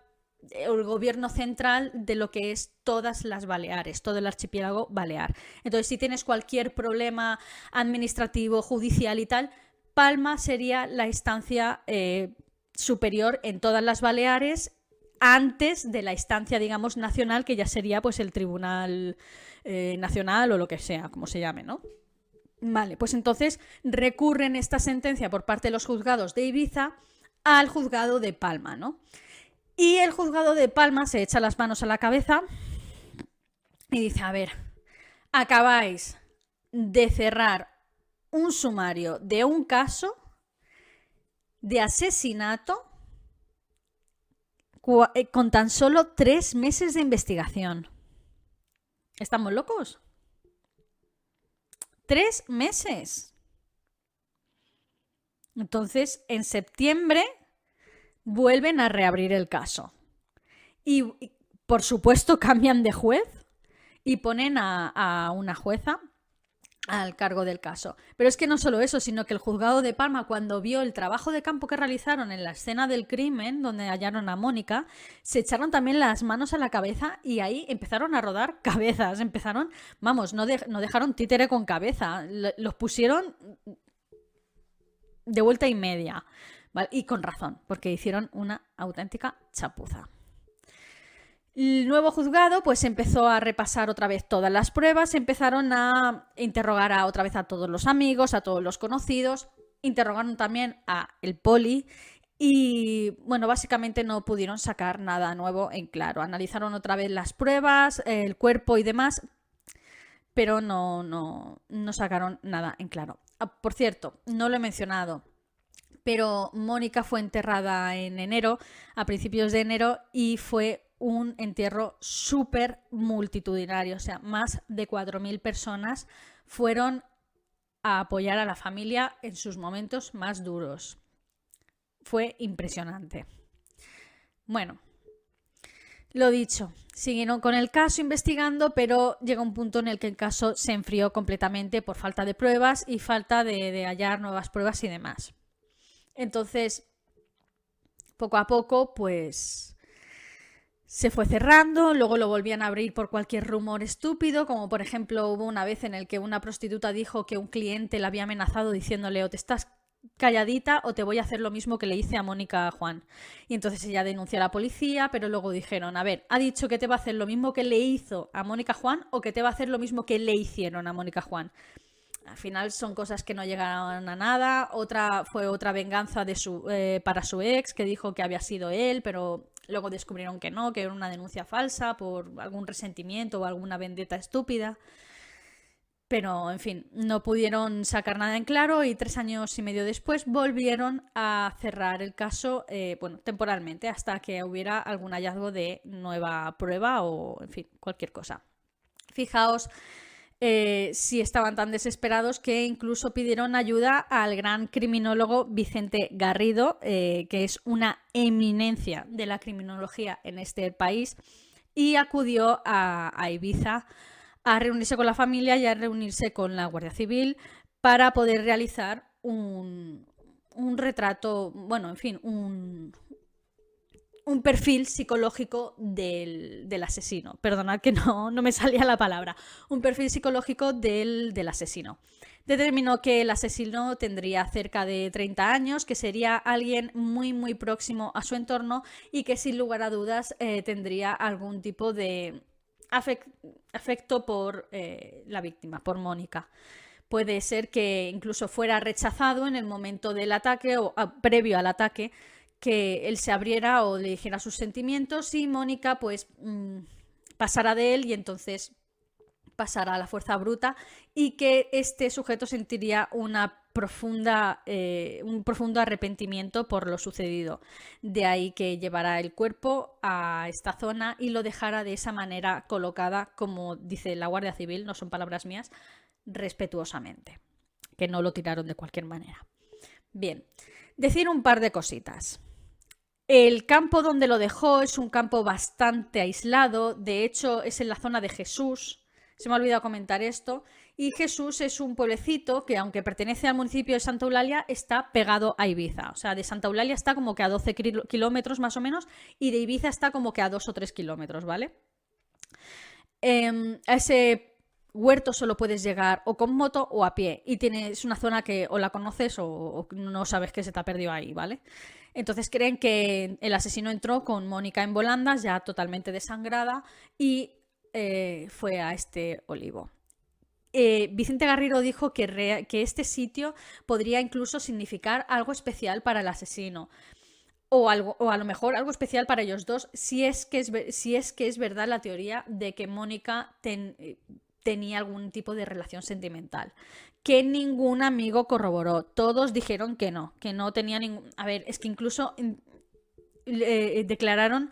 [SPEAKER 1] el gobierno central de lo que es todas las Baleares, todo el archipiélago balear. Entonces, si tienes cualquier problema administrativo, judicial y tal, Palma sería la instancia eh, superior en todas las Baleares antes de la instancia, digamos, nacional, que ya sería pues el Tribunal eh, Nacional o lo que sea, como se llame, ¿no? Vale, pues entonces recurren esta sentencia por parte de los juzgados de Ibiza al juzgado de Palma, ¿no? Y el juzgado de Palma se echa las manos a la cabeza y dice, a ver, acabáis de cerrar un sumario de un caso de asesinato eh, con tan solo tres meses de investigación. ¿Estamos locos? Tres meses. Entonces, en septiembre vuelven a reabrir el caso. Y, por supuesto, cambian de juez y ponen a, una jueza al cargo del caso. Pero es que no solo eso, sino que el juzgado de Palma, cuando vio el trabajo de campo que realizaron en la escena del crimen, donde hallaron a Mónica, se echaron también las manos a la cabeza y ahí empezaron a rodar cabezas. Empezaron, vamos, no, dejaron títere con cabeza, los pusieron de vuelta y media. Y con razón, porque hicieron una auténtica chapuza. El nuevo juzgado pues empezó a repasar otra vez todas las pruebas, empezaron a interrogar a, otra vez a todos los amigos, a todos los conocidos, interrogaron también a el poli y bueno, básicamente no pudieron sacar nada nuevo en claro. Analizaron otra vez las pruebas, el cuerpo y demás, pero no, no, no sacaron nada en claro. Ah, por cierto, no lo he mencionado, pero Mónica fue enterrada en enero, a principios de enero, y fue un entierro súper multitudinario, o sea, más de 4.000 personas fueron a apoyar a la familia en sus momentos más duros. Fue impresionante. Bueno, lo dicho, siguieron con el caso investigando, pero llega un punto en el que el caso se enfrió completamente por falta de pruebas y falta de, de hallar nuevas pruebas y demás. Entonces, poco a poco, pues se fue cerrando, luego lo volvían a abrir por cualquier rumor estúpido, como por ejemplo hubo una vez en el que una prostituta dijo que un cliente la había amenazado diciéndole o te estás calladita o te voy a hacer lo mismo que le hice a Mónica Juan. Y entonces ella denunció a la policía, pero luego dijeron, a ver, ha dicho que te va a hacer lo mismo que le hizo a Mónica Juan o que te va a hacer lo mismo que le hicieron a Mónica Juan al final son cosas que no llegaron a nada. Otra fue otra venganza de su, eh, para su ex, que dijo que había sido él, pero luego descubrieron que no, que era una denuncia falsa por algún resentimiento o alguna vendetta estúpida. pero, en fin, no pudieron sacar nada en claro y tres años y medio después volvieron a cerrar el caso, eh, bueno, temporalmente, hasta que hubiera algún hallazgo de nueva prueba o, en fin, cualquier cosa. Fijaos eh, si estaban tan desesperados que incluso pidieron ayuda al gran criminólogo Vicente Garrido, eh, que es una eminencia de la criminología en este país, y acudió a Ibiza a reunirse con la familia y a reunirse con la Guardia Civil para poder realizar un, retrato, bueno, en fin, un, un perfil psicológico del, asesino. Perdonad que no, no, me salía la palabra. Un perfil psicológico del, del, asesino. Determinó que el asesino tendría cerca de 30 años, que sería alguien muy, muy próximo a su entorno y que sin lugar a dudas eh, tendría algún tipo de, afecto por eh, la víctima, por Mónica. Puede ser que incluso fuera rechazado en el momento del ataque o previo al ataque, que él se abriera o le dijera sus sentimientos y Mónica pues mm, pasara de él y entonces pasara a la fuerza bruta y que este sujeto sentiría una profunda, eh, un profundo arrepentimiento por lo sucedido. De ahí que llevara el cuerpo a esta zona y lo dejara de esa manera colocada, como dice la Guardia Civil, no son palabras mías, respetuosamente. Que no lo tiraron de cualquier manera. Bien, decir un par de cositas. El campo donde lo dejó es un campo bastante aislado, de hecho es en la zona de Jesús, se me ha olvidado comentar esto, y Jesús es un pueblecito que, aunque pertenece al municipio de Santa Eulalia, está pegado a Ibiza. O sea, de Santa Eulalia está como que a 12 kilómetros más o menos y de Ibiza está como que a 2 o 3 kilómetros, ¿vale? Em, a ese huerto solo puedes llegar o con moto o a pie y tienes una zona que o la conoces o, no sabes que se te ha perdido ahí, ¿vale? Entonces creen que el asesino entró con Mónica en volandas, ya totalmente desangrada, y eh, fue a este olivo. Eh, Vicente Garrido dijo que, este sitio podría incluso significar algo especial para el asesino. O, algo, o a lo mejor algo especial para ellos dos, si es que es, si es, que es verdad la teoría de que Mónica tenía algún tipo de relación sentimental. Que ningún amigo corroboró. Todos dijeron que no, que no tenía ningún. A ver, es que incluso eh, declararon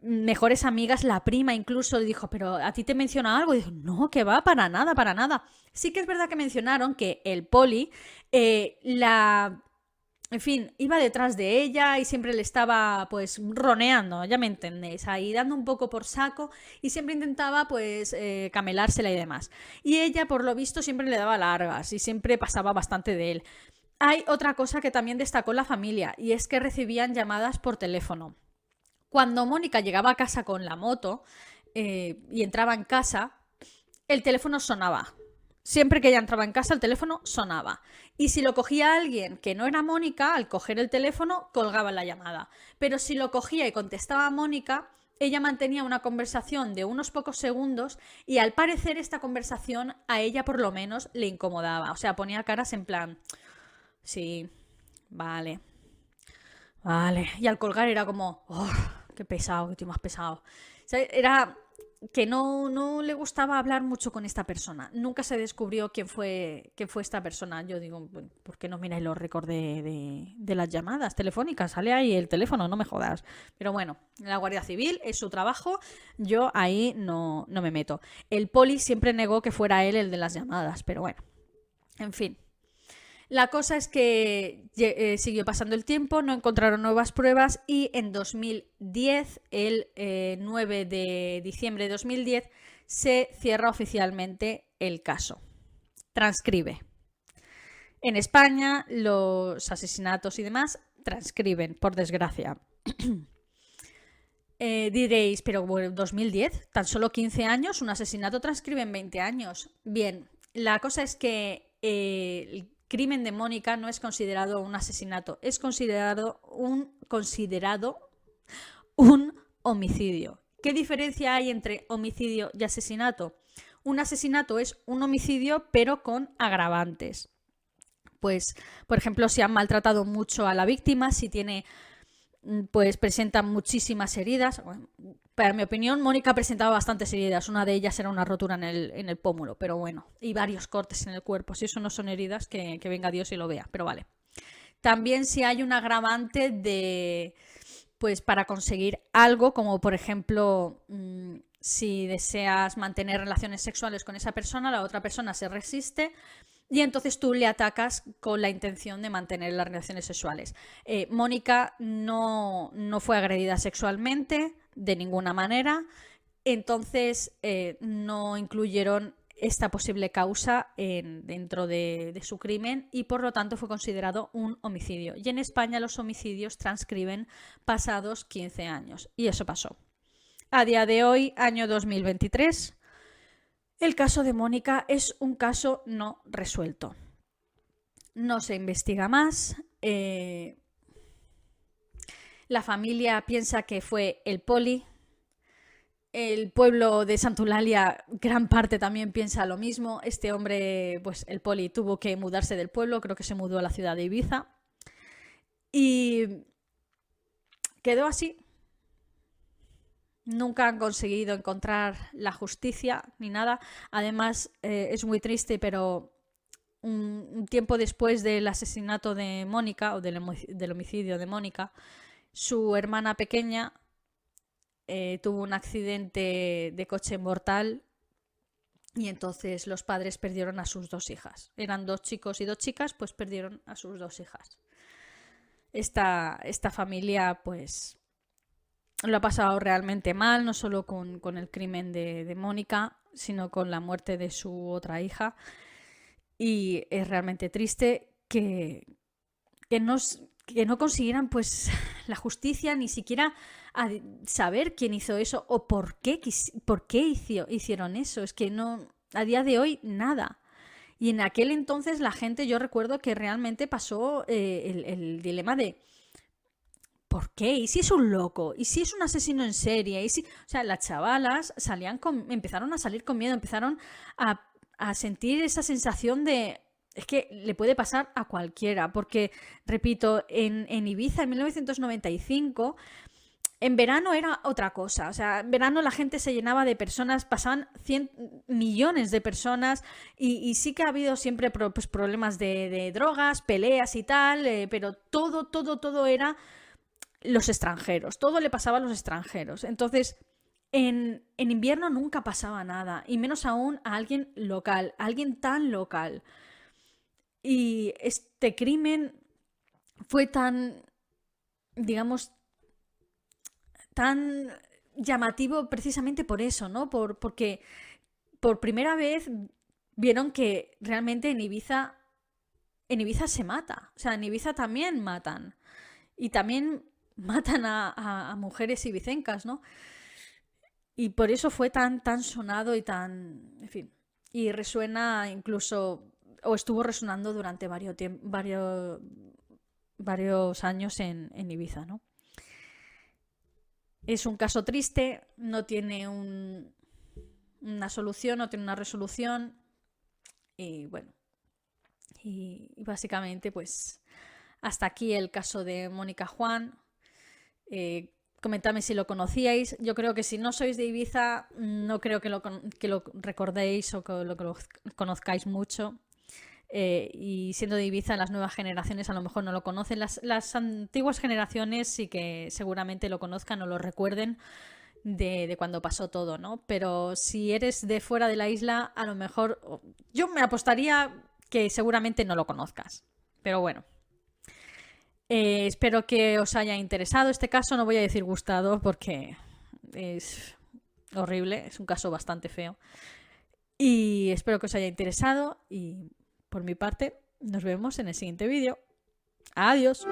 [SPEAKER 1] mejores amigas, la prima incluso dijo, pero ¿a ti te menciona algo? Y dijo, no, que va, para nada, para nada. Sí que es verdad que mencionaron que el poli eh, la... En fin, iba detrás de ella y siempre le estaba pues roneando, ya me entendéis, ahí dando un poco por saco y siempre intentaba pues eh, camelársela y demás. Y ella por lo visto siempre le daba largas y siempre pasaba bastante de él. Hay otra cosa que también destacó la familia y es que recibían llamadas por teléfono. Cuando Mónica llegaba a casa con la moto eh, y entraba en casa, el teléfono sonaba. Siempre que ella entraba en casa, el teléfono sonaba. Y si lo cogía alguien que no era Mónica, al coger el teléfono, colgaba la llamada. Pero si lo cogía y contestaba a Mónica, ella mantenía una conversación de unos pocos segundos y al parecer esta conversación a ella por lo menos le incomodaba. O sea, ponía caras en plan, sí, vale, vale. Y al colgar era como, oh, Qué pesado, qué tío más pesado. era que no, no, le gustaba hablar mucho con esta persona. Nunca se descubrió quién fue, quién fue esta persona. Yo digo, ¿por qué no miráis los récords de, de, las llamadas telefónicas? Sale ahí el teléfono, no me jodas. Pero bueno, la Guardia Civil es su trabajo, yo ahí no, no me meto. El poli siempre negó que fuera él el de las llamadas, pero bueno, en fin. La cosa es que eh, siguió pasando el tiempo, no encontraron nuevas pruebas y en 2010, el 9 eh, de diciembre de 2010, se cierra oficialmente el caso. Transcribe. En España los asesinatos y demás transcriben, por desgracia. Eh, diréis, pero bueno, 2010, tan solo 15 años, un asesinato transcribe en 20 años. Bien, la cosa es que crimen de Mónica no es considerado un asesinato, es considerado un, considerado un homicidio. ¿Qué diferencia hay entre homicidio y asesinato? Un asesinato es un homicidio pero con agravantes. Pues, por ejemplo, si han maltratado mucho a la víctima, si tiene, pues presenta muchísimas heridas, Para mi opinión, Mónica presentaba bastantes heridas. Una de ellas era una rotura en el, en el pómulo, pero bueno. Y varios cortes en el cuerpo. Si eso no son heridas, que, que venga Dios y lo vea. Pero vale. También si hay un agravante de, pues para conseguir algo, como por ejemplo, mm, si deseas mantener relaciones sexuales con esa persona, la otra persona se resiste y entonces tú le atacas con la intención de mantener las relaciones sexuales. Eh, Mónica no, no fue agredida sexualmente, de ninguna manera. Entonces eh, no incluyeron esta posible causa dentro de, su crimen y por lo tanto fue considerado un homicidio. Y en España los homicidios transcriben pasados 15 años. Y eso pasó. A día de hoy, año 2023, el caso de Mónica es un caso no resuelto. No se investiga más. Eh, la familia piensa que fue el poli. El pueblo de Santulalia, gran parte también piensa lo mismo. Este hombre, pues el poli tuvo que mudarse del pueblo, creo que se mudó a la ciudad de Ibiza. Y quedó así. Nunca han conseguido encontrar la justicia ni nada. Además, eh, es muy triste, pero un, tiempo después del asesinato de Mónica, o del homicidio de Mónica, su hermana pequeña eh, tuvo un accidente de coche mortal y entonces los padres perdieron a sus dos hijas. Eran dos chicos y dos chicas, pues perdieron a sus dos hijas. Esta, esta familia, pues, lo ha pasado realmente mal, no solo con, el crimen de, de, Mónica, sino con la muerte de su otra hija. Y es realmente triste que, que, nos, que no consiguieran pues la justicia ni siquiera a saber quién hizo eso o por qué, por qué hicieron eso. Es que no, a día de hoy, nada. Y en aquel entonces la gente, yo recuerdo que realmente pasó eh, el, dilema de ¿por qué? ¿Y si es un loco? ¿Y si es un asesino en serie? ¿Y si... O sea, las chavalas salían con, empezaron a salir con miedo, empezaron a, a sentir esa sensación de es que le puede pasar a cualquiera, porque, repito, en, Ibiza en 1995 en verano era otra cosa. O sea, en verano la gente se llenaba de personas, pasaban 100 millones de personas y, sí que ha habido siempre pues, problemas de, drogas, peleas y tal, eh, pero todo, todo, todo era los extranjeros. Todo le pasaba a los extranjeros. Entonces, en, en invierno nunca pasaba nada, y menos aún a alguien local, a alguien tan local. Y este crimen fue tan, digamos, tan llamativo precisamente por eso, ¿no? Por, porque por primera vez vieron que realmente en Ibiza, en Ibiza se mata. O sea, en Ibiza también matan. Y también matan a, a mujeres ibicencas, ¿no? Y por eso fue tan, tan sonado y tan, en fin. Y resuena incluso o estuvo resonando durante varios, años en, Ibiza, ¿no? Es un caso triste, no tiene una solución, no tiene una resolución. Y bueno, y, básicamente pues hasta aquí el caso de Mónica Juan. Eh, comentadme si lo conocíais. Yo creo que si no sois de Ibiza, no creo que lo, que lo recordéis o que lo, que lo conozcáis mucho. Eh, y siendo de Ibiza, las nuevas generaciones a lo mejor no lo conocen. Las, antiguas generaciones sí que seguramente lo conozcan o lo recuerden de, cuando pasó todo, ¿no? Pero si eres de fuera de la isla, a lo mejor yo me apostaría que seguramente no lo conozcas. Pero bueno. Eh, espero que os haya interesado este caso. No voy a decir gustado porque es horrible, es un caso bastante feo. Y espero que os haya interesado y por mi parte, nos vemos en el siguiente vídeo. Adiós.